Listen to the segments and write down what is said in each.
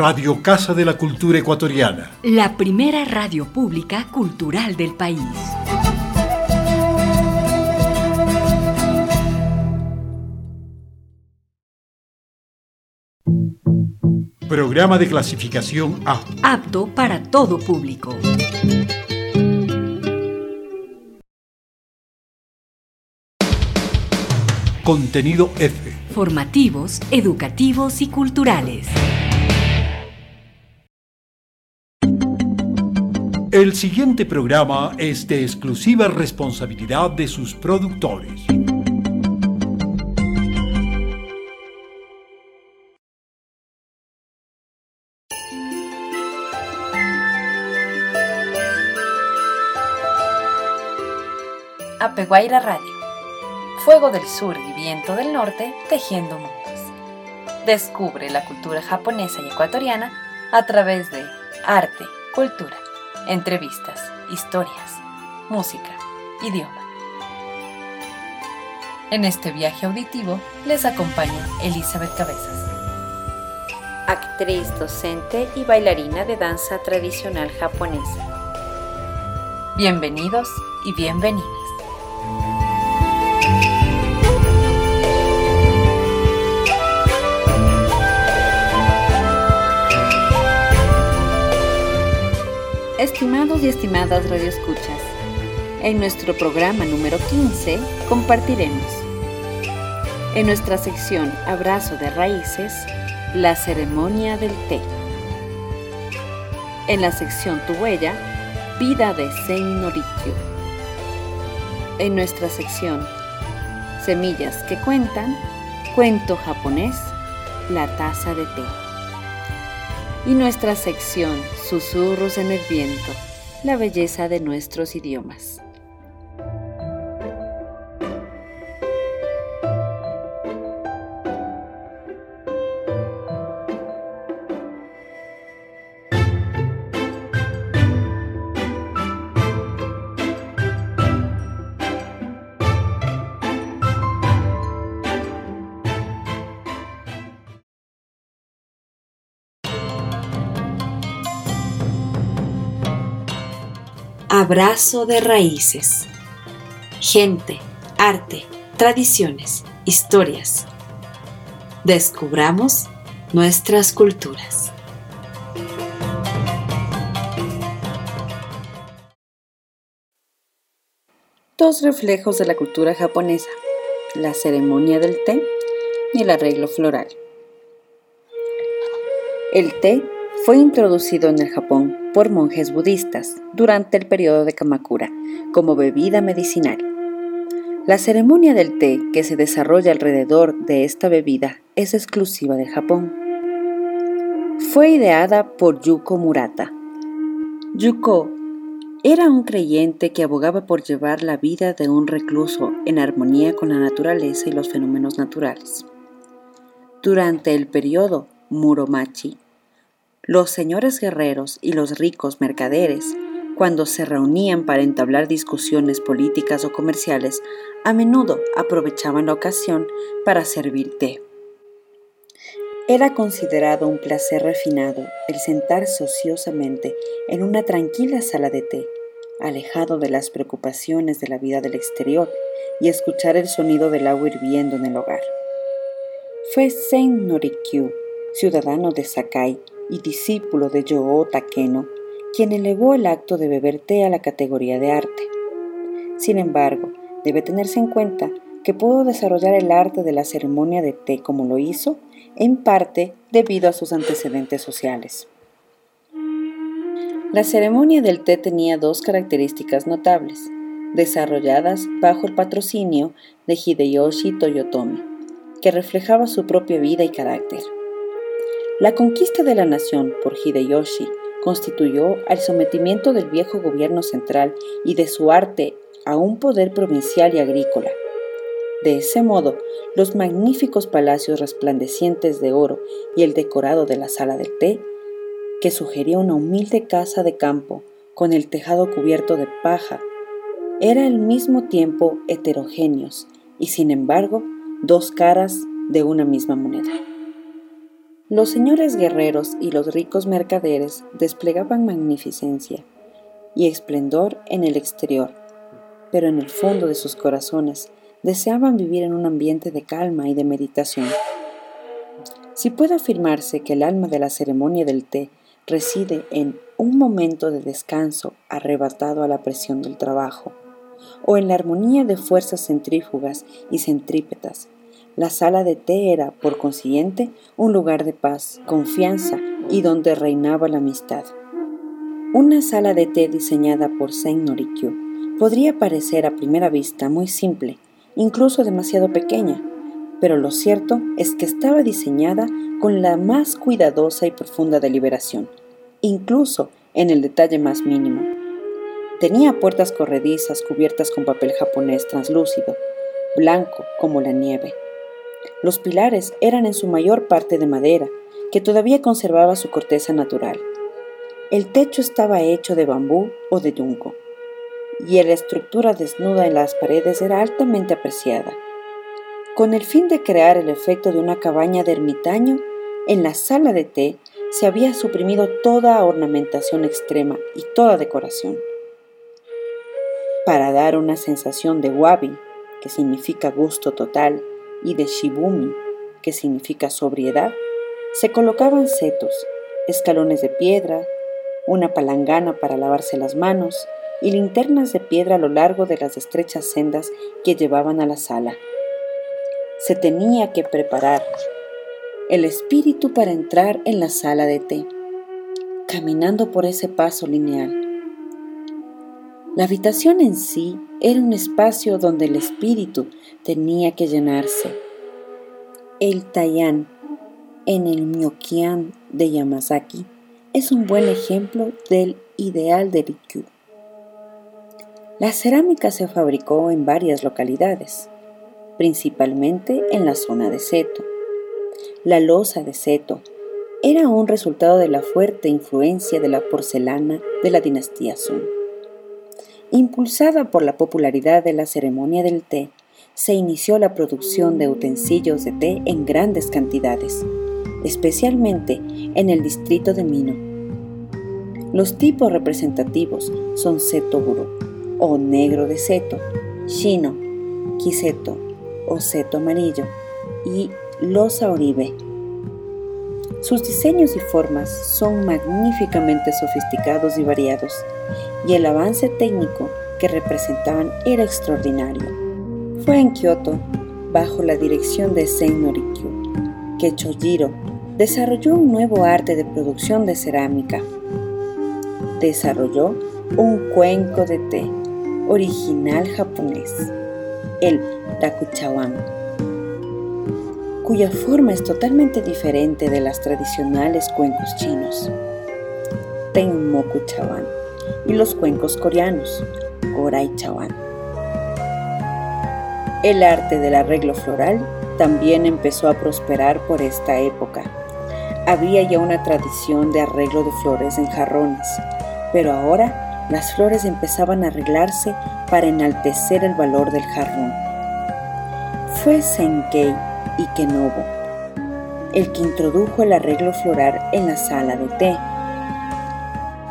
Radio Casa de la Cultura Ecuatoriana. La primera radio pública cultural del país. Programa de clasificación A. Apto para todo público. Contenido F. Formativos, educativos y culturales. El siguiente programa es de exclusiva responsabilidad de sus productores. Apeguaira Radio. Fuego del Sur y Viento del Norte tejiendo mundos. Descubre la cultura japonesa y ecuatoriana a través de arte, cultura, entrevistas, historias, música, idioma. En este viaje auditivo les acompaña Elizabeth Cabezas, actriz, docente y bailarina de danza tradicional japonesa. Bienvenidos y bienvenidas. Estimados y estimadas radioescuchas, en nuestro programa número 15 compartiremos en nuestra sección Abrazo de Raíces, la ceremonia del té. En la sección Tu huella, vida de Sein Norikyo. En nuestra sección Semillas que cuentan, cuento japonés, la taza de té y nuestra sección Susurros en el viento, la belleza de nuestros idiomas. Abrazo de raíces. Gente, arte, tradiciones, historias. Descubramos nuestras culturas. Dos reflejos de la cultura japonesa, la ceremonia del té y el arreglo floral. El té fue introducido en el Japón por monjes budistas durante el periodo de Kamakura como bebida medicinal. La ceremonia del té que se desarrolla alrededor de esta bebida es exclusiva de Japón. Fue ideada por Yuko Murata. Yuko era un creyente que abogaba por llevar la vida de un recluso en armonía con la naturaleza y los fenómenos naturales. Durante el periodo Muromachi, los señores guerreros y los ricos mercaderes, cuando se reunían para entablar discusiones políticas o comerciales, a menudo aprovechaban la ocasión para servir té. Era considerado un placer refinado el sentarse ociosamente en una tranquila sala de té, alejado de las preocupaciones de la vida del exterior, y escuchar el sonido del agua hirviendo en el hogar. Fue Sen Norikyu, ciudadano de Sakai, y discípulo de Yoho Takeno, quien elevó el acto de beber té a la categoría de arte. Sin embargo, debe tenerse en cuenta que pudo desarrollar el arte de la ceremonia de té como lo hizo, en parte debido a sus antecedentes sociales. La ceremonia del té tenía dos características notables, desarrolladas bajo el patrocinio de Hideyoshi Toyotomi, que reflejaba su propia vida y carácter. La conquista de la nación por Hideyoshi constituyó el sometimiento del viejo gobierno central y de su arte a un poder provincial y agrícola. De ese modo, los magníficos palacios resplandecientes de oro y el decorado de la sala del té, que sugería una humilde casa de campo con el tejado cubierto de paja, eran al mismo tiempo heterogéneos y sin embargo dos caras de una misma moneda. Los señores guerreros y los ricos mercaderes desplegaban magnificencia y esplendor en el exterior, pero en el fondo de sus corazones deseaban vivir en un ambiente de calma y de meditación. Si puede afirmarse que el alma de la ceremonia del té reside en un momento de descanso arrebatado a la presión del trabajo, o en la armonía de fuerzas centrífugas y centrípetas, la sala de té era, por consiguiente, un lugar de paz, confianza y donde reinaba la amistad. Una sala de té diseñada por Sen Norikyo podría parecer a primera vista muy simple, incluso demasiado pequeña, pero lo cierto es que estaba diseñada con la más cuidadosa y profunda deliberación, incluso en el detalle más mínimo. Tenía puertas corredizas cubiertas con papel japonés translúcido, blanco como la nieve. Los pilares eran en su mayor parte de madera, que todavía conservaba su corteza natural. El techo estaba hecho de bambú o de yunco, y la estructura desnuda en las paredes era altamente apreciada. Con el fin de crear el efecto de una cabaña de ermitaño, en la sala de té se había suprimido toda ornamentación extrema y toda decoración. Para dar una sensación de wabi, que significa gusto total, y de shibumi, que significa sobriedad, se colocaban setos, escalones de piedra, una palangana para lavarse las manos y linternas de piedra a lo largo de las estrechas sendas que llevaban a la sala. Se tenía que preparar el espíritu para entrar en la sala de té, caminando por ese paso lineal. La habitación en sí era un espacio donde el espíritu tenía que llenarse. El Taiyán en el Myokian de Yamazaki es un buen ejemplo del ideal de Rikyu. La cerámica se fabricó en varias localidades, principalmente en la zona de Seto. La losa de Seto era un resultado de la fuerte influencia de la porcelana de la dinastía Sun. Impulsada por la popularidad de la ceremonia del té, se inició la producción de utensilios de té en grandes cantidades, especialmente en el distrito de Mino. Los tipos representativos son seto buro o negro de seto, shino, kiseto o seto amarillo y losa oribe. Sus diseños y formas son magníficamente sofisticados y variados, y el avance técnico que representaban era extraordinario. Fue en Kioto, bajo la dirección de Sen Norikyu, que Chojiro desarrolló un nuevo arte de producción de cerámica. Desarrolló un cuenco de té original japonés, el Takuchawan, cuya forma es totalmente diferente de las tradicionales cuencos chinos, Tenmoku Chawan, y los cuencos coreanos, Gorai Chawan. El arte del arreglo floral también empezó a prosperar por esta época. Había ya una tradición de arreglo de flores en jarrones, pero ahora las flores empezaban a arreglarse para enaltecer el valor del jarrón. Fue Senkei Ikenobo el que introdujo el arreglo floral en la sala de té.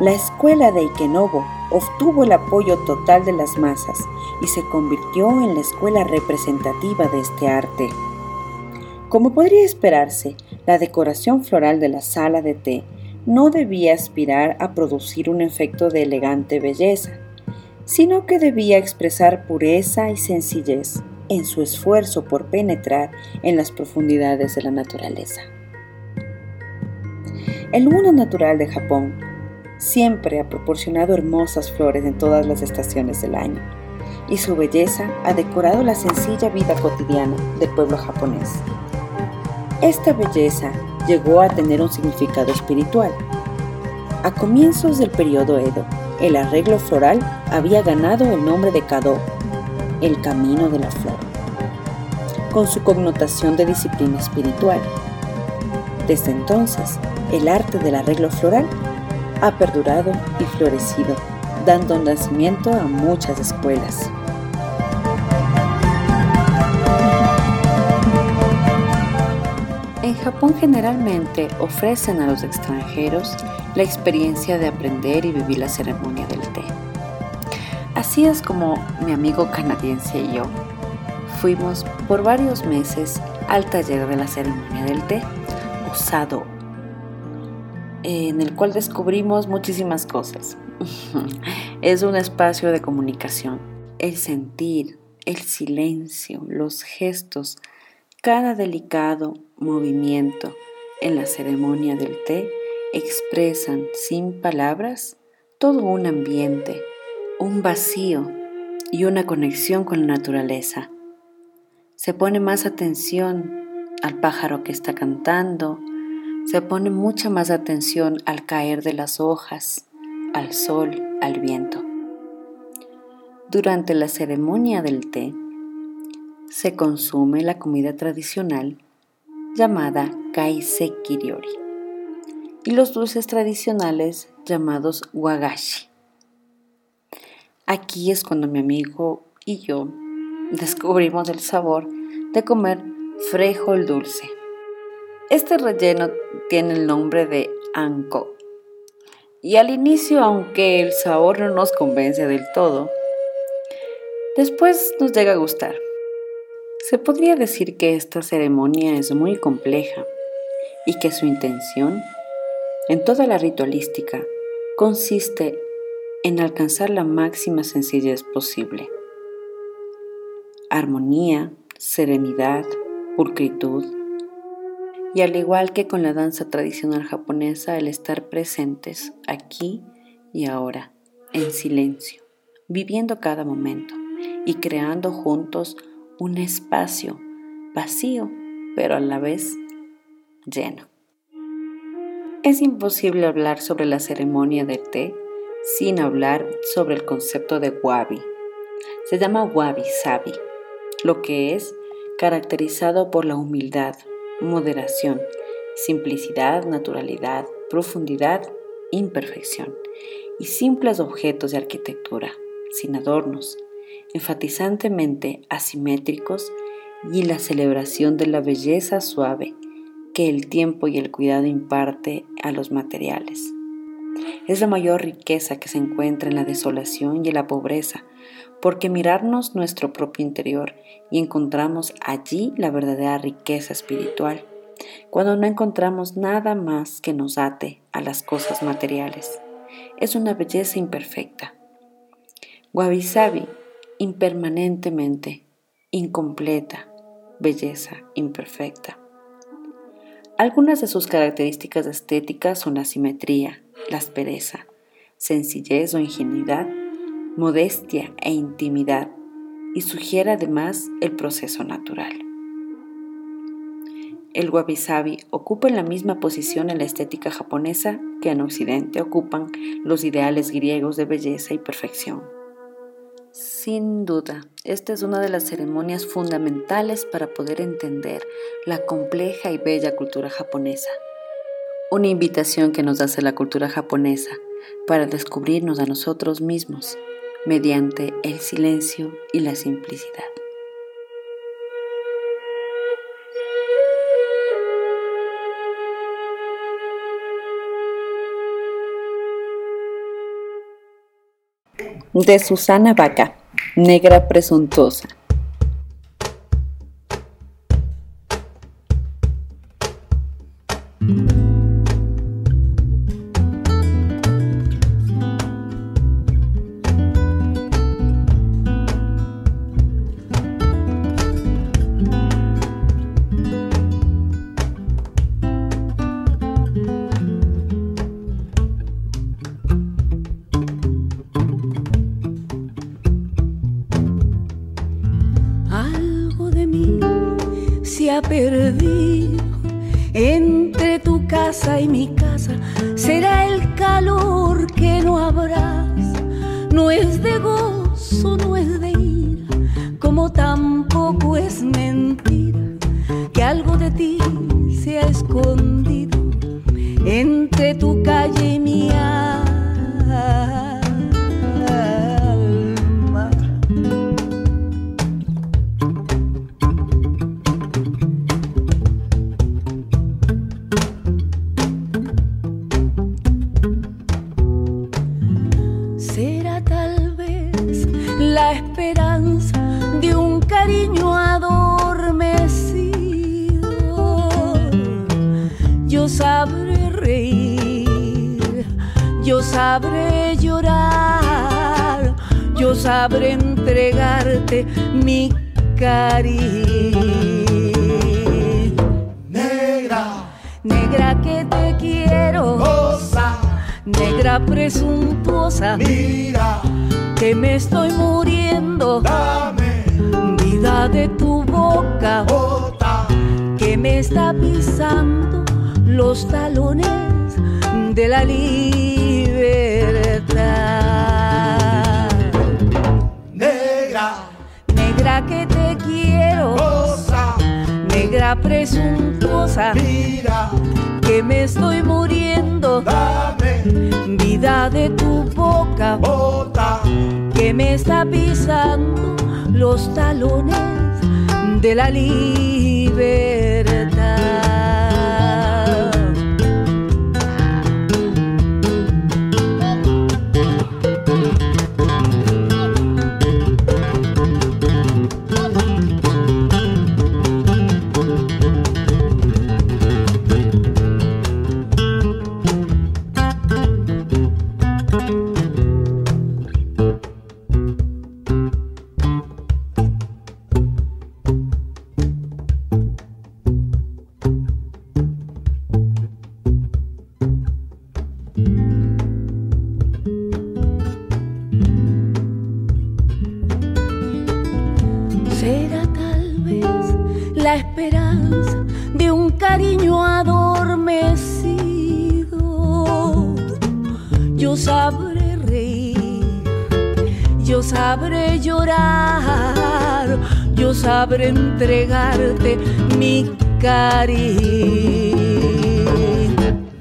La escuela de Ikenobo obtuvo el apoyo total de las masas y se convirtió en la escuela representativa de este arte. Como podría esperarse, la decoración floral de la sala de té no debía aspirar a producir un efecto de elegante belleza, sino que debía expresar pureza y sencillez en su esfuerzo por penetrar en las profundidades de la naturaleza. El mundo natural de Japón siempre ha proporcionado hermosas flores en todas las estaciones del año y su belleza ha decorado la sencilla vida cotidiana del pueblo japonés. Esta belleza llegó a tener un significado espiritual. A comienzos del periodo Edo, el arreglo floral había ganado el nombre de Kado, el camino de la flor, con su connotación de disciplina espiritual. Desde entonces, el arte del arreglo floral ha perdurado y florecido, dando nacimiento a muchas escuelas. En Japón generalmente ofrecen a los extranjeros la experiencia de aprender y vivir la ceremonia del té. Así es como mi amigo canadiense y yo fuimos por varios meses al taller de la ceremonia del té, usado, en el cual descubrimos muchísimas cosas. es un espacio de comunicación, el sentir, el silencio, los gestos, cada delicado movimiento en la ceremonia del té expresan sin palabras todo un ambiente, un vacío y una conexión con la naturaleza. Se pone más atención al pájaro que está cantando, se pone mucha más atención al caer de las hojas, al sol, al viento. Durante la ceremonia del té, se consume la comida tradicional llamada kaise kiriori y los dulces tradicionales llamados wagashi. Aquí es cuando mi amigo y yo descubrimos el sabor de comer frijol dulce. Este relleno tiene el nombre de anko. Y al inicio, aunque el sabor no nos convence del todo, después nos llega a gustar. Se podría decir que esta ceremonia es muy compleja y que su intención, en toda la ritualística, consiste en alcanzar la máxima sencillez posible. Armonía, serenidad, pulcritud. Y al igual que con la danza tradicional japonesa, el estar presentes aquí y ahora, en silencio, viviendo cada momento y creando juntos un espacio vacío, pero a la vez lleno. Es imposible hablar sobre la ceremonia de té sin hablar sobre el concepto de wabi. Se llama wabi sabi, lo que es caracterizado por la humildad, moderación, simplicidad, naturalidad, profundidad, imperfección y simples objetos de arquitectura, sin adornos, enfatizantemente asimétricos y la celebración de la belleza suave que el tiempo y el cuidado imparte a los materiales. Es la mayor riqueza que se encuentra en la desolación y en la pobreza, porque mirarnos nuestro propio interior y encontramos allí la verdadera riqueza espiritual, cuando no encontramos nada más que nos ate a las cosas materiales. Es una belleza imperfecta. Wabi impermanentemente, incompleta, belleza imperfecta. Algunas de sus características estéticas son la simetría, la aspereza, sencillez o ingenuidad, modestia e intimidad, y sugiere además el proceso natural. El wabi-sabi ocupa la misma posición en la estética japonesa que en Occidente ocupan los ideales griegos de belleza y perfección. Sin duda, esta es una de las ceremonias fundamentales para poder entender la compleja y bella cultura japonesa. Una invitación que nos hace la cultura japonesa para descubrirnos a nosotros mismos mediante el silencio y la simplicidad. de Susana Vaca, negra presuntuosa. Negra que te quiero, cosa, negra presuntuosa, mira, que me estoy muriendo, dame, vida de tu boca, bota, que me está pisando los talones de la libertad. negra, Negra que te quiero, cosa, negra presuntuosa, mira, que me estoy muriendo, dame, vida de tu boca, bota, que me está pisando los talones de la libertad. Mi cariño.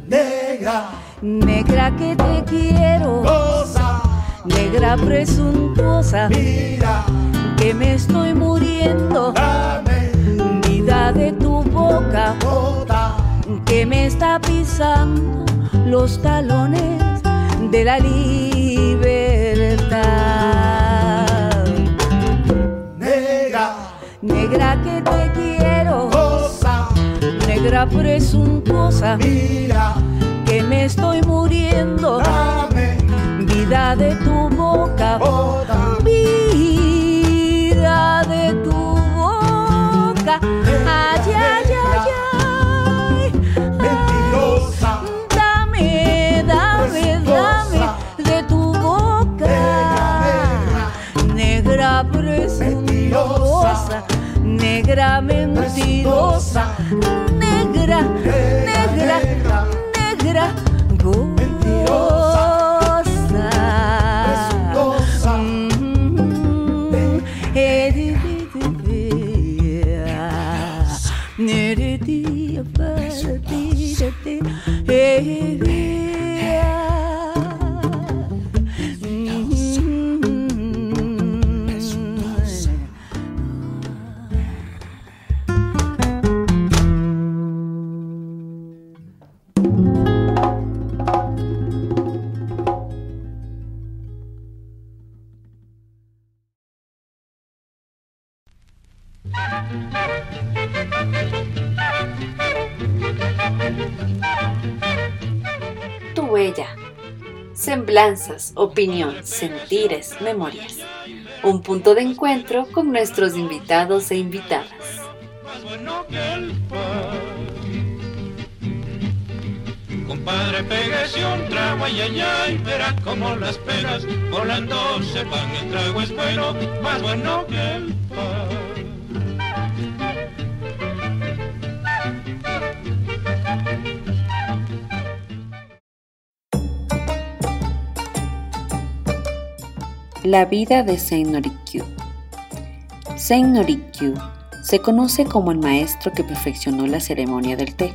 negra, Negra que te quiero, cosa, negra presuntuosa, mira, que me estoy muriendo. dame, vida de tu boca. Bota, que me está pisando los talones de la libertad. Negra que te quiero, cosa, negra presuntuosa, mira, que me estoy muriendo. dame, Vida de tu boca, vida de tu boca. Ay, ay, ay, ay. mentirosa, Dame, dame, dame de tu boca. Negra presuntuosa, negra mentirosa, negra, negra, negra, Mentirosa, goza. Tu huella. Semblanzas, opinión, sentires, memorias. Un punto de encuentro con nuestros invitados e invitadas. Compadre, pégase un trago, ay, ay, ay, verá como las peras volando se van. El trago es bueno, más bueno que el pan. La vida de Seinorikyu. Seinorikyu se conoce como el maestro que perfeccionó la ceremonia del té.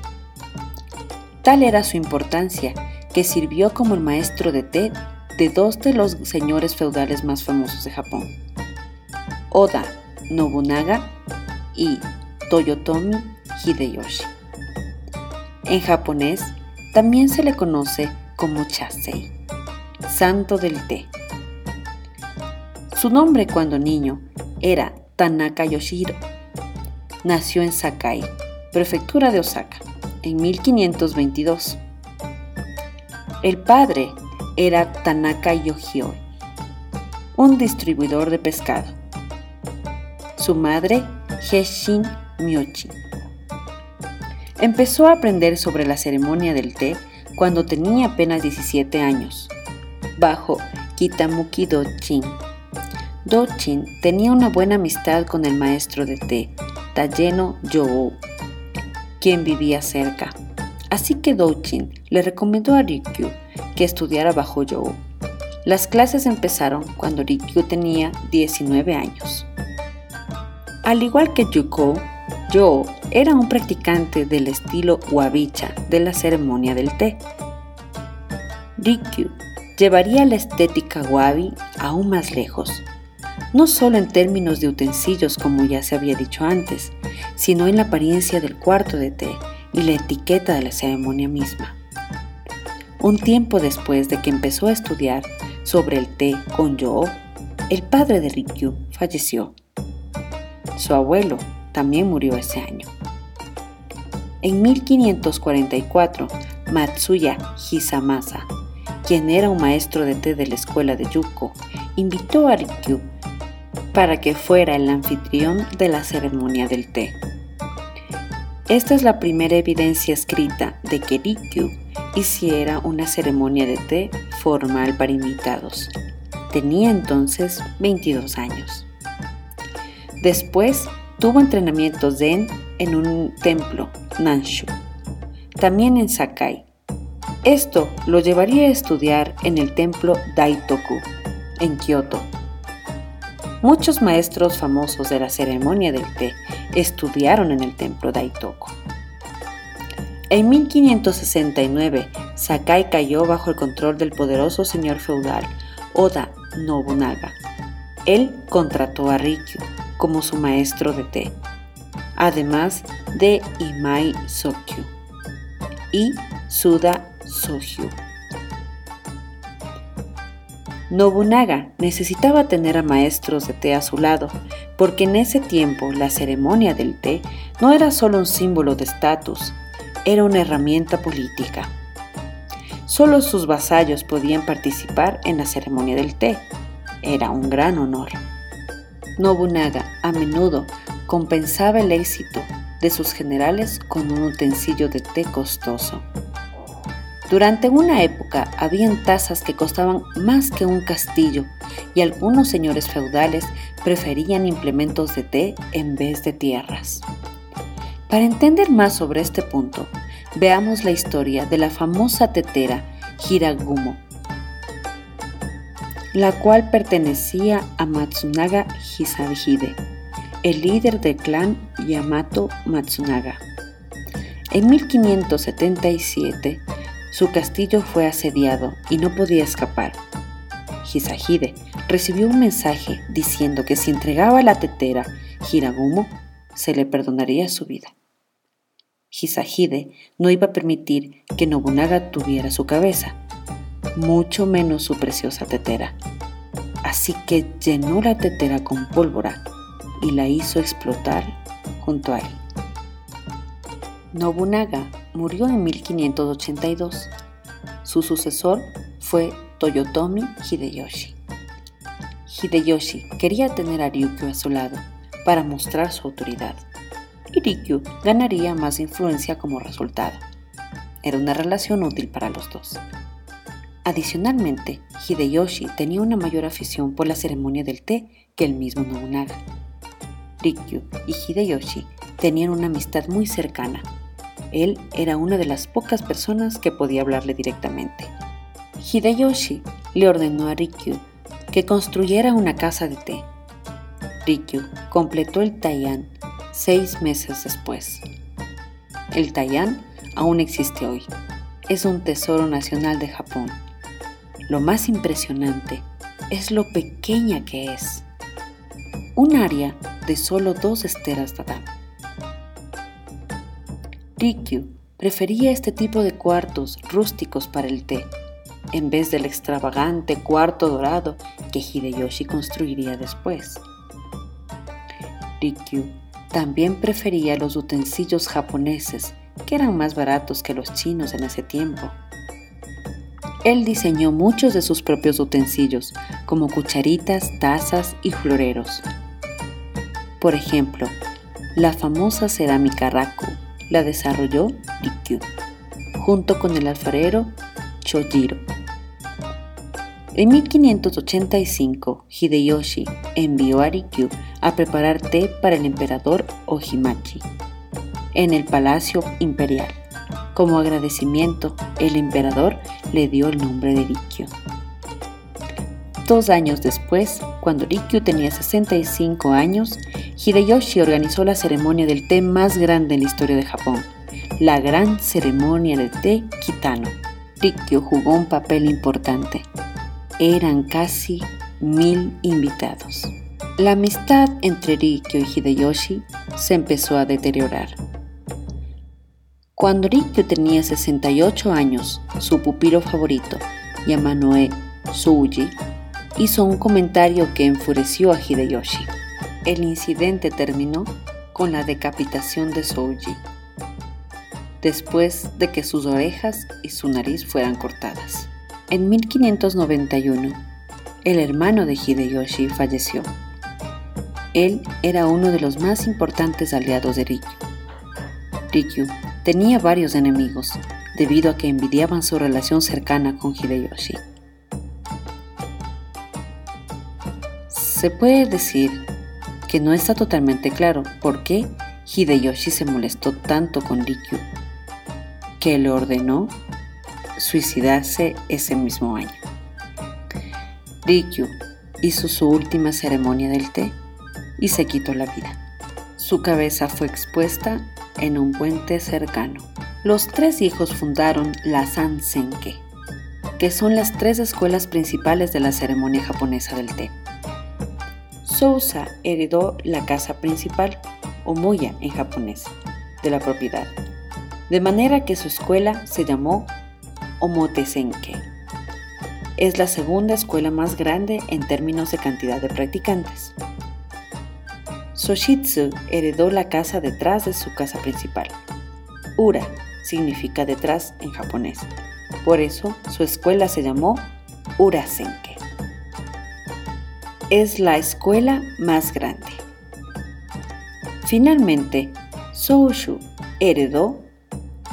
Tal era su importancia que sirvió como el maestro de té de dos de los señores feudales más famosos de Japón, Oda Nobunaga y Toyotomi Hideyoshi. En japonés también se le conoce como Chasei, santo del té. Su nombre cuando niño era Tanaka Yoshiro. Nació en Sakai, prefectura de Osaka, en 1522. El padre era Tanaka Yoshio, un distribuidor de pescado. Su madre, Heshin Myochi. Empezó a aprender sobre la ceremonia del té cuando tenía apenas 17 años, bajo Kitamuki Dochin. Dochin tenía una buena amistad con el maestro de té, Tayeno Youo, quien vivía cerca. Así que Dochin le recomendó a Rikyu que estudiara bajo Youo. Las clases empezaron cuando Rikyu tenía 19 años. Al igual que Yuko, Yo era un practicante del estilo Wabicha de la ceremonia del té. Rikyu llevaría la estética Wabi aún más lejos, no solo en términos de utensilios como ya se había dicho antes, sino en la apariencia del cuarto de té y la etiqueta de la ceremonia misma. Un tiempo después de que empezó a estudiar sobre el té con Yo, el padre de Rikyu falleció. Su abuelo también murió ese año. En 1544, Matsuya Hisamasa, quien era un maestro de té de la escuela de Yuko, invitó a Rikyu para que fuera el anfitrión de la ceremonia del té. Esta es la primera evidencia escrita de que Rikyu hiciera una ceremonia de té formal para invitados. Tenía entonces 22 años. Después tuvo entrenamiento zen en un templo, Nanshu, también en Sakai. Esto lo llevaría a estudiar en el templo Daitoku, en Kioto. Muchos maestros famosos de la ceremonia del té estudiaron en el templo Daitoku. En 1569, Sakai cayó bajo el control del poderoso señor feudal Oda Nobunaga. Él contrató a Rikyu como su maestro de té, además de Imai Sokyu y Suda Sohyu. Nobunaga necesitaba tener a maestros de té a su lado, porque en ese tiempo la ceremonia del té no era solo un símbolo de estatus, era una herramienta política. Solo sus vasallos podían participar en la ceremonia del té. Era un gran honor. Nobunaga a menudo compensaba el éxito de sus generales con un utensilio de té costoso. Durante una época habían tazas que costaban más que un castillo y algunos señores feudales preferían implementos de té en vez de tierras. Para entender más sobre este punto, veamos la historia de la famosa tetera Hiragumo, la cual pertenecía a Matsunaga Hisahide, el líder del clan Yamato Matsunaga. En 1577, su castillo fue asediado y no podía escapar. Hisahide recibió un mensaje diciendo que si entregaba la tetera Hiragumo, se le perdonaría su vida. Hisahide no iba a permitir que Nobunaga tuviera su cabeza, mucho menos su preciosa tetera. Así que llenó la tetera con pólvora y la hizo explotar junto a él. Nobunaga murió en 1582. Su sucesor fue Toyotomi Hideyoshi. Hideyoshi quería tener a Ryukyu a su lado para mostrar su autoridad y Rikyu ganaría más influencia como resultado. Era una relación útil para los dos. Adicionalmente, Hideyoshi tenía una mayor afición por la ceremonia del té que el mismo Nobunaga. Rikyu y Hideyoshi tenían una amistad muy cercana. Él era una de las pocas personas que podía hablarle directamente. Hideyoshi le ordenó a Rikyu que construyera una casa de té. Rikyu completó el Taiyan seis meses después. El Taiyan aún existe hoy. Es un tesoro nacional de Japón lo más impresionante es lo pequeña que es. Un área de solo dos esteras tatami. Rikyu prefería este tipo de cuartos rústicos para el té, en vez del extravagante cuarto dorado que Hideyoshi construiría después. Rikyu también prefería los utensilios japoneses que eran más baratos que los chinos en ese tiempo. Él diseñó muchos de sus propios utensilios, como cucharitas, tazas y floreros. Por ejemplo, la famosa cerámica Raku la desarrolló Rikyu, junto con el alfarero Chojiro. En 1585, Hideyoshi envió a Rikyu a preparar té para el emperador Ohimachi en el Palacio Imperial. Como agradecimiento, el emperador le dio el nombre de Rikyu. Dos años después, cuando Rikyu tenía 65 años, Hideyoshi organizó la ceremonia del té más grande en la historia de Japón, la gran ceremonia del té Kitano. Rikyu jugó un papel importante. Eran casi mil invitados. La amistad entre Rikyu y Hideyoshi se empezó a deteriorar. Cuando Rikyu tenía 68 años, su pupilo favorito, Yamanoe Suji, hizo un comentario que enfureció a Hideyoshi. El incidente terminó con la decapitación de Souji, después de que sus orejas y su nariz fueran cortadas. En 1591, el hermano de Hideyoshi falleció. Él era uno de los más importantes aliados de Rikyu. Rikyu tenía varios enemigos, debido a que envidiaban su relación cercana con Hideyoshi. Se puede decir que no está totalmente claro por qué Hideyoshi se molestó tanto con Rikyu, que le ordenó suicidarse ese mismo año. Rikyu hizo su última ceremonia del té y se quitó la vida. Su cabeza fue expuesta en un puente cercano. Los tres hijos fundaron la Sansenke, que son las tres escuelas principales de la ceremonia japonesa del té. Sousa heredó la casa principal, o moya en japonés, de la propiedad, de manera que su escuela se llamó Omotesenke. Es la segunda escuela más grande en términos de cantidad de practicantes. Soshitsu heredó la casa detrás de su casa principal. Ura significa detrás en japonés. Por eso su escuela se llamó Urasenke. Es la escuela más grande. Finalmente, Soushu heredó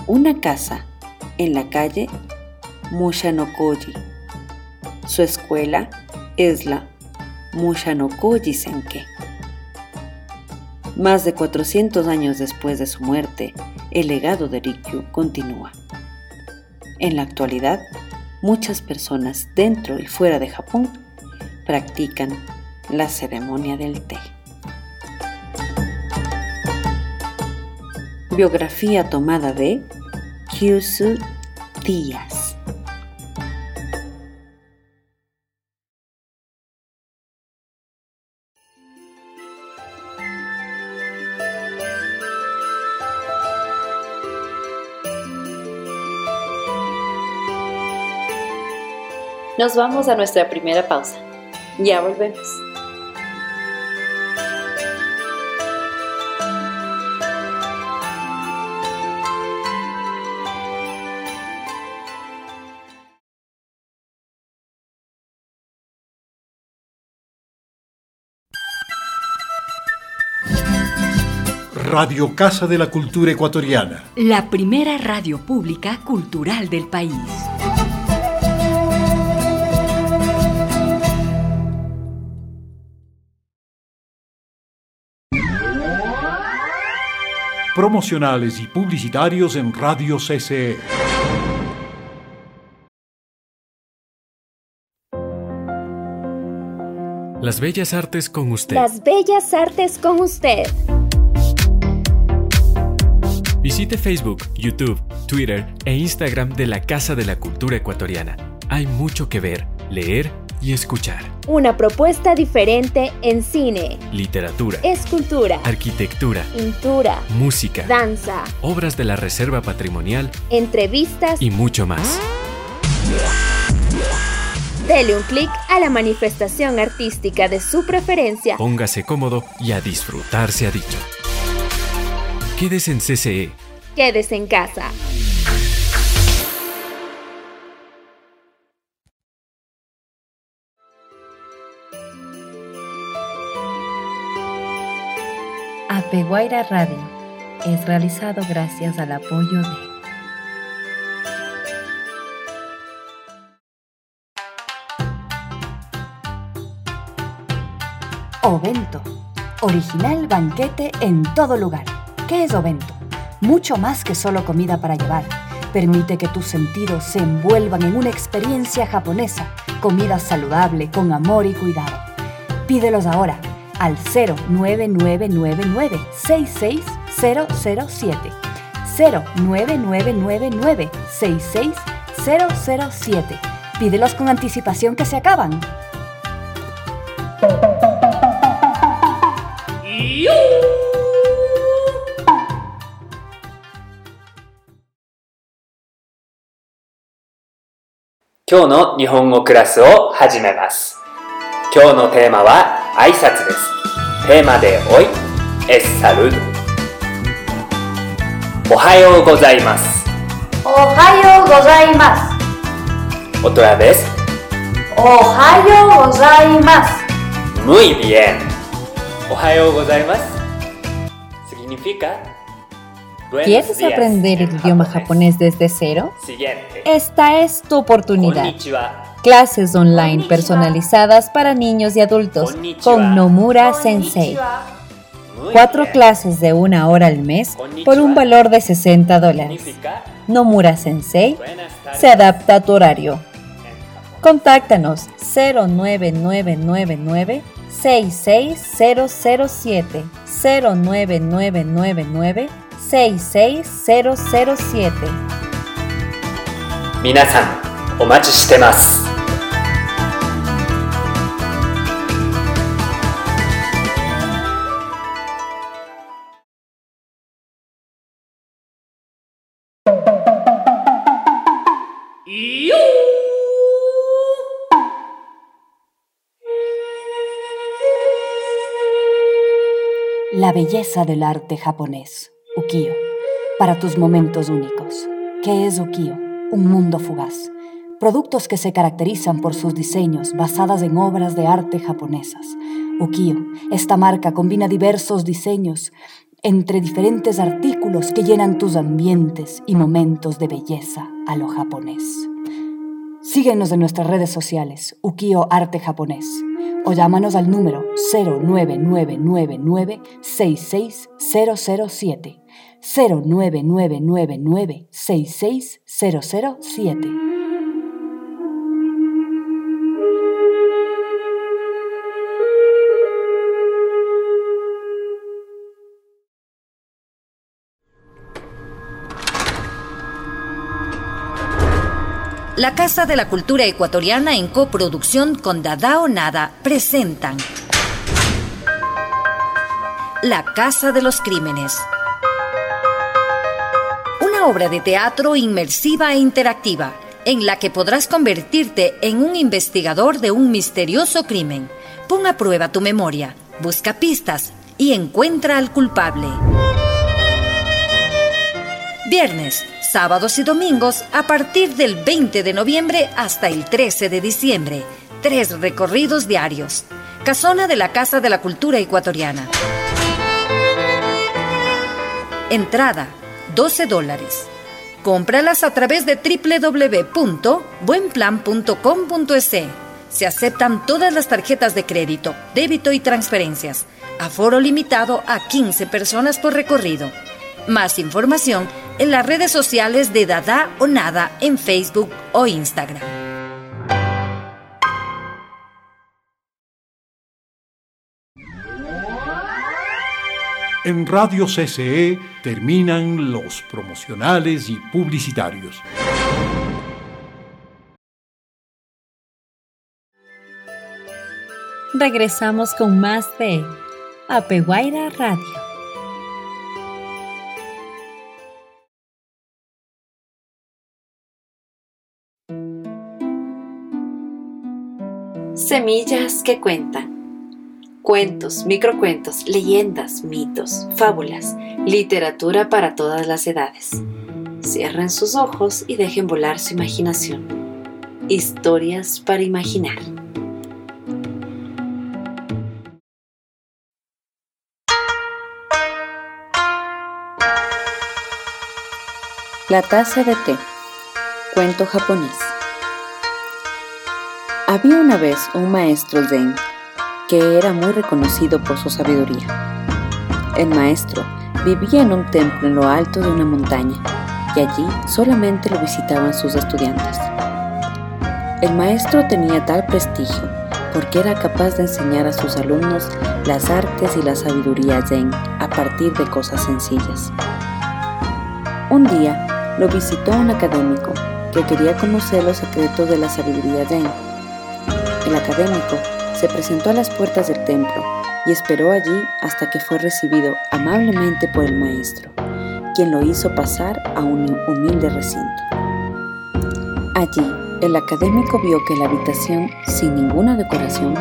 una casa en la calle Mushanokoji. Su escuela es la Mushanokoji Senke. Más de 400 años después de su muerte, el legado de Rikyu continúa. En la actualidad, muchas personas dentro y fuera de Japón practican la ceremonia del té. Biografía tomada de Kyusu Díaz. Nos vamos a nuestra primera pausa. Ya volvemos. Radio Casa de la Cultura Ecuatoriana. La primera radio pública cultural del país. Promocionales y publicitarios en Radio CCE. Las bellas artes con usted. Las bellas artes con usted. Visite Facebook, YouTube, Twitter e Instagram de la Casa de la Cultura Ecuatoriana. Hay mucho que ver, leer y escuchar. Una propuesta diferente en cine, Literatura, escultura, arquitectura, pintura, música, danza, obras de la Reserva Patrimonial entrevistas. y mucho más. Dele un clic a la manifestación artística de su preferencia. Póngase cómodo y a disfrutar se ha dicho. Quédese en CCE, quédese en casa. Apeguaira Radio es realizado gracias al apoyo de Ovento, original banquete en todo lugar. ¿Qué es Ovento? Mucho más que solo comida para llevar. Permite que tus sentidos se envuelvan en una experiencia japonesa, comida saludable, con amor y cuidado. Pídelos ahora al 09999 66007. 09999 66007. Pídelos con anticipación que se acaban. Hoy 今日の日本語クラスを始めます。今日のテーマは 挨拶です。テーマで hoy es salud。おはようございます。おはようございます。Otra vez, おはようございます。muy bien。おはようございます。Significa buenos ¿Quieres días aprender el idioma japonés desde cero? Siguiente. Esta es tu oportunidad. Konnichiwa. Clases online personalizadas para niños y adultos Konnichiwa. con Nomura Sensei. Cuatro clases de una hora al mes Konnichiwa. por un valor de 60 dólares. Nomura Sensei se adapta a tu horario. Contáctanos 09999 66007 09999 Seis cero cero siete, 66007. Minasan, omachi shitemasu. La belleza del arte japonés ukiyo, para tus momentos únicos. ¿Qué es ukiyo? Un mundo fugaz. Productos que se caracterizan por sus diseños basadas en obras de arte japonesas. Ukiyo, esta marca combina diversos diseños entre diferentes artículos que llenan tus ambientes y momentos de belleza a lo japonés. Síguenos en nuestras redes sociales, Ukiyo Arte Japonés, o llámanos al número 09999 66007. 09999 66007. La Casa de la Cultura Ecuatoriana en coproducción con Dadao Nada presentan La Casa de los Crímenes. Obra de teatro inmersiva e interactiva en la que podrás convertirte en un investigador de un misterioso crimen. Pon a prueba tu memoria, busca pistas y encuentra al culpable. Viernes, sábados y domingos a partir del 20 de noviembre hasta el 13 de diciembre. Tres recorridos diarios. Casona de la Casa de la Cultura Ecuatoriana. Entrada, 12 dólares. Cómpralas a través de www.buenplan.com.es. Se aceptan todas las tarjetas de crédito, débito y transferencias. Aforo limitado a 15 personas por recorrido. Más información en las redes sociales de Dada o Nada en Facebook o Instagram. En Radio CCE terminan los promocionales y publicitarios. Regresamos con más de Apeguaira Radio. Semillas que cuentan. Cuentos, microcuentos, leyendas, mitos, fábulas, literatura para todas las edades. Cierren sus ojos y dejen volar su imaginación. Historias para imaginar. La taza de té. Cuento japonés. Había una vez un maestro zen que era muy reconocido por su sabiduría. El maestro vivía en un templo en lo alto de una montaña y allí solamente lo visitaban sus estudiantes. El maestro tenía tal prestigio porque era capaz de enseñar a sus alumnos las artes y la sabiduría zen a partir de cosas sencillas. Un día, lo visitó un académico que quería conocer los secretos de la sabiduría zen. El académico se presentó a las puertas del templo y esperó allí hasta que fue recibido amablemente por el maestro, quien lo hizo pasar a un humilde recinto. Allí, el académico vio que la habitación, sin ninguna decoración,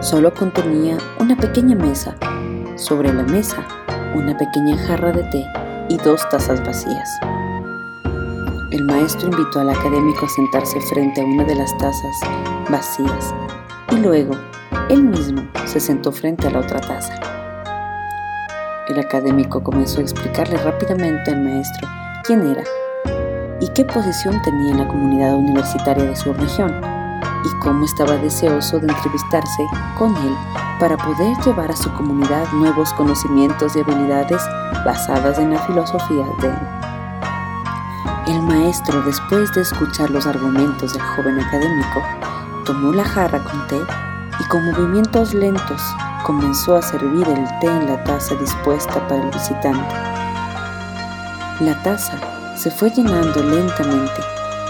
solo contenía una pequeña mesa, sobre la mesa una pequeña jarra de té y dos tazas vacías. El maestro invitó al académico a sentarse frente a una de las tazas vacías y luego él mismo se sentó frente a la otra taza. El académico comenzó a explicarle rápidamente al maestro quién era y qué posición tenía en la comunidad universitaria de su región y cómo estaba deseoso de entrevistarse con él para poder llevar a su comunidad nuevos conocimientos y habilidades basadas en la filosofía de él. El maestro, después de escuchar los argumentos del joven académico, tomó la jarra con té con movimientos lentos comenzó a servir el té en la taza dispuesta para el visitante. La taza se fue llenando lentamente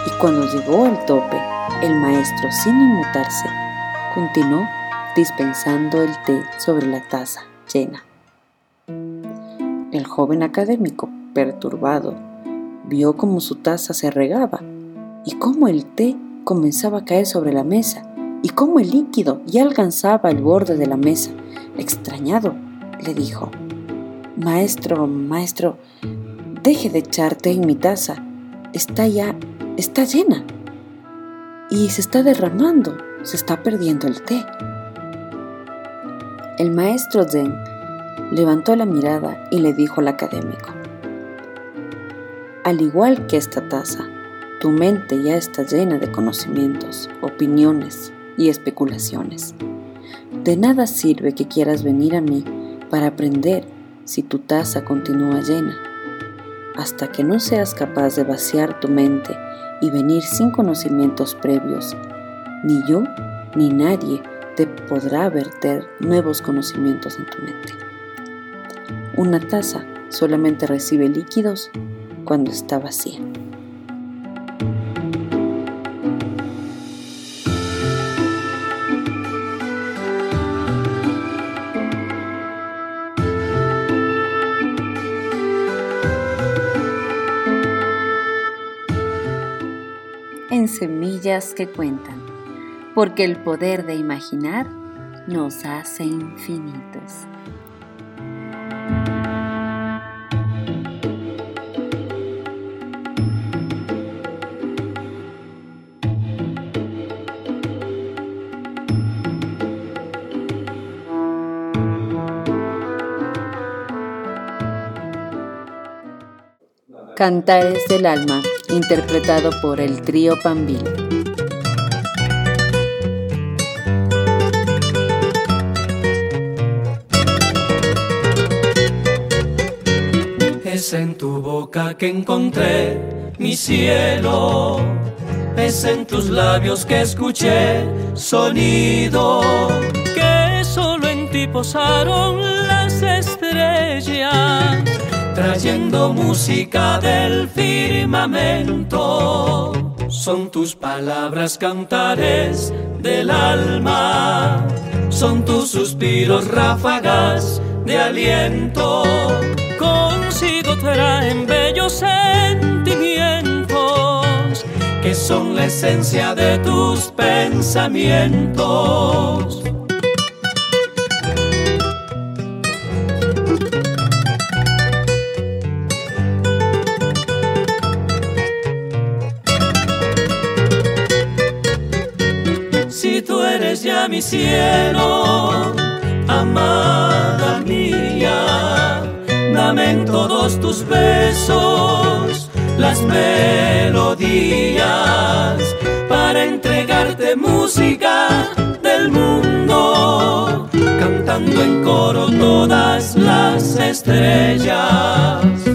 y cuando llegó al tope, el maestro, sin inmutarse, continuó dispensando el té sobre la taza llena. El joven académico, perturbado, vio cómo su taza se regaba y cómo el té comenzaba a caer sobre la mesa y cómo el líquido ya alcanzaba el borde de la mesa. Extrañado, le dijo, Maestro, maestro, deje de echar té en mi taza. Está ya, está llena. Y se está derramando, se está perdiendo el té. El maestro Zen levantó la mirada y le dijo al académico, al igual que esta taza, tu mente ya está llena de conocimientos, opiniones y especulaciones. De nada sirve que quieras venir a mí para aprender si tu taza continúa llena. Hasta que no seas capaz de vaciar tu mente y venir sin conocimientos previos, ni yo ni nadie te podrá verter nuevos conocimientos en tu mente. Una taza solamente recibe líquidos cuando está vacía. Semillas que cuentan, porque el poder de imaginar nos hace infinitos. Cantares del Alma, interpretado por el trío Pambil. Es en tu boca que encontré mi cielo, es en tus labios que escuché sonido, que solo en ti posaron las estrellas trayendo música del firmamento. Son tus palabras cantares del alma, son tus suspiros ráfagas de aliento. Consigo traen bellos sentimientos que son la esencia de tus pensamientos. Mi cielo, amada mía, dame en todos tus besos las melodías para entregarte música del mundo, cantando en coro todas las estrellas.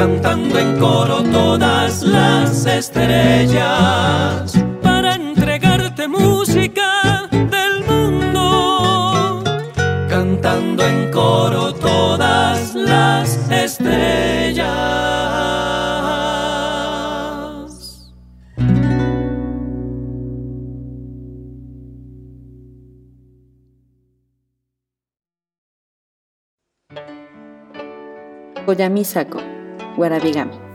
cantando en coro todas las estrellas para entregarte música del mundo. Cantando en coro todas las estrellas. Guarabigami.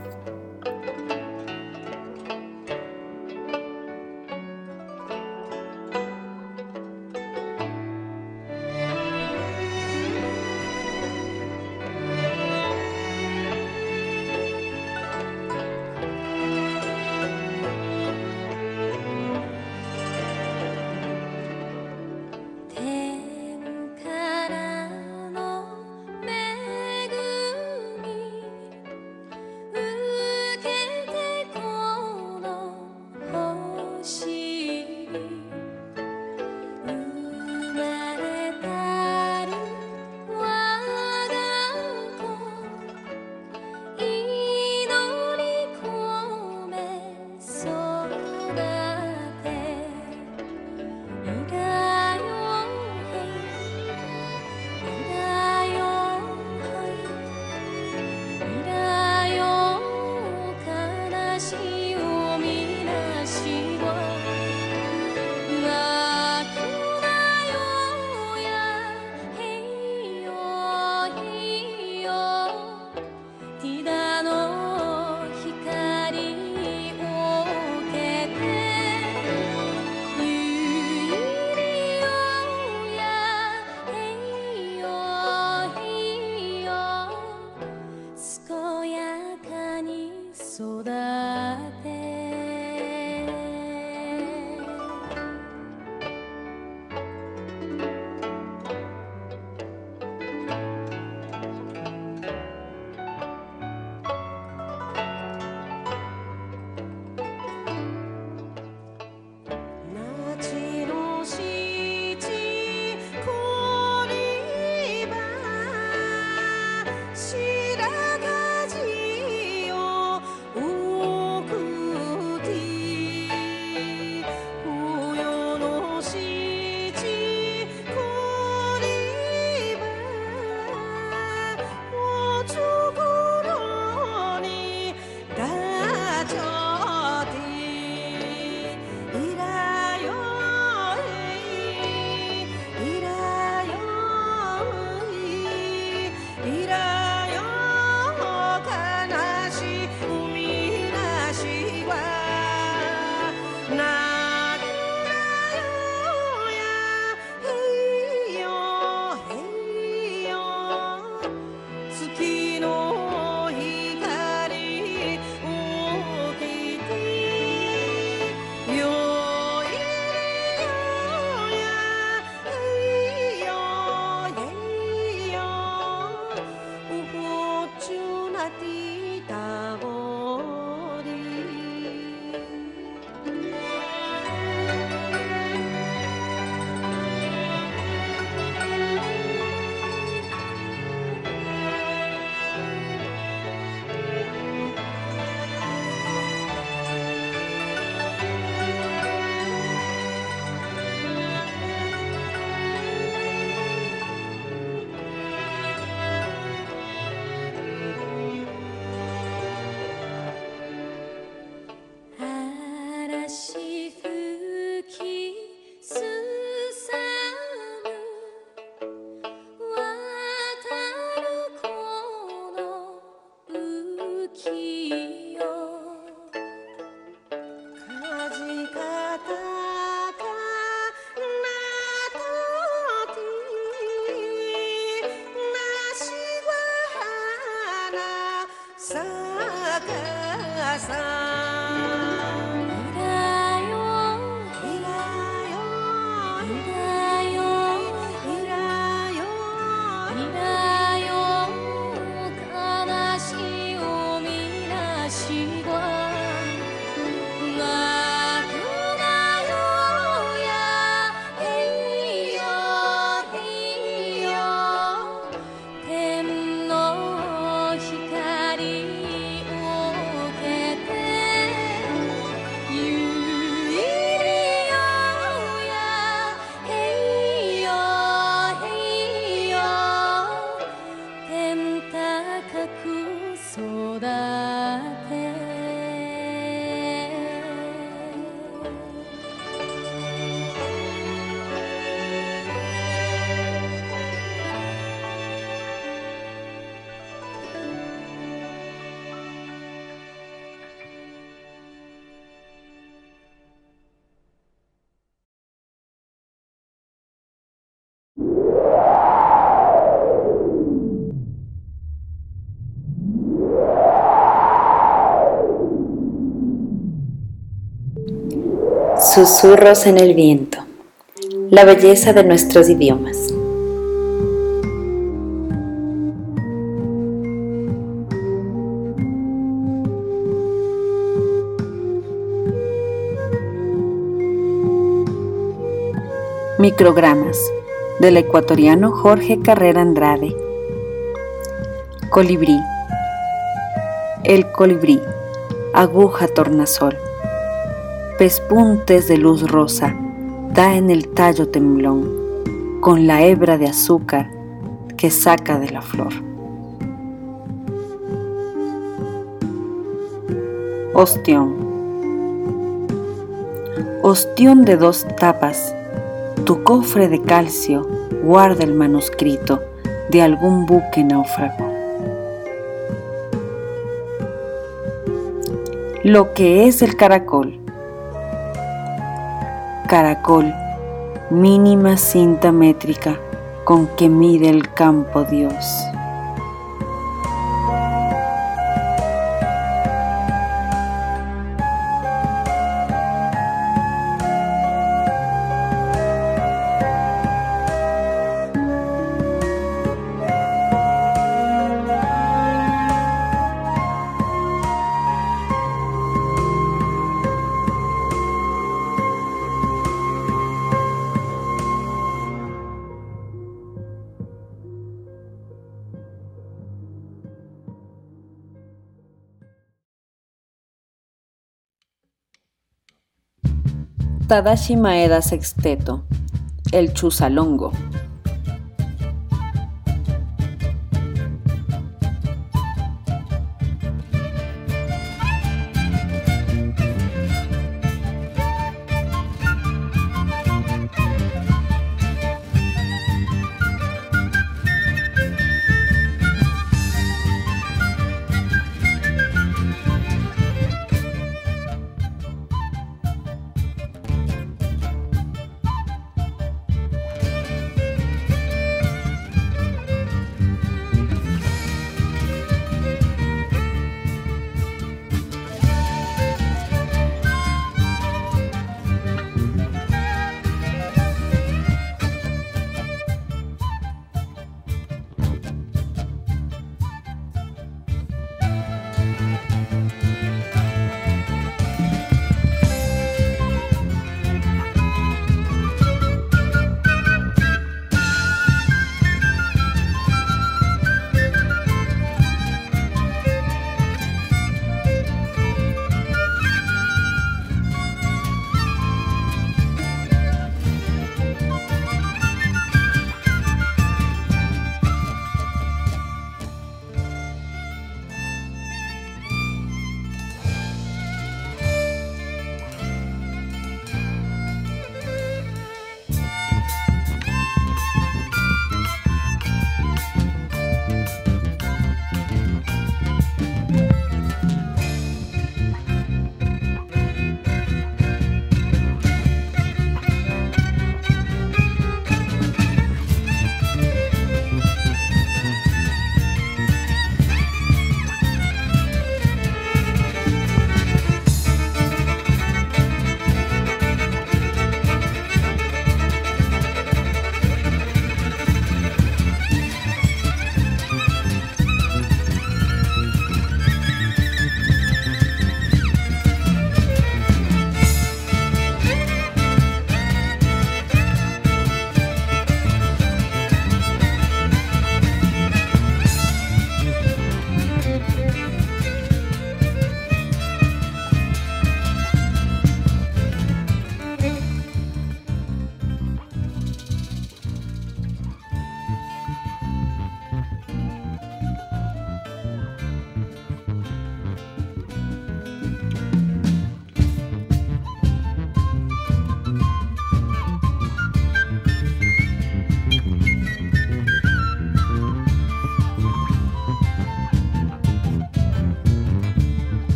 的 Susurros en el viento. La belleza de nuestros idiomas. Microgramas del ecuatoriano Jorge Carrera Andrade. Colibrí. El colibrí. Aguja tornasol pespuntes de luz rosa, da en el tallo temblón, con la hebra de azúcar que saca de la flor. Ostión. Ostión de dos tapas, tu cofre de calcio guarda el manuscrito de algún buque náufrago. Lo que es el caracol caracol, mínima cinta métrica con que mide el campo Dios. Tadashi Maeda Sexteto, El Chusalongo.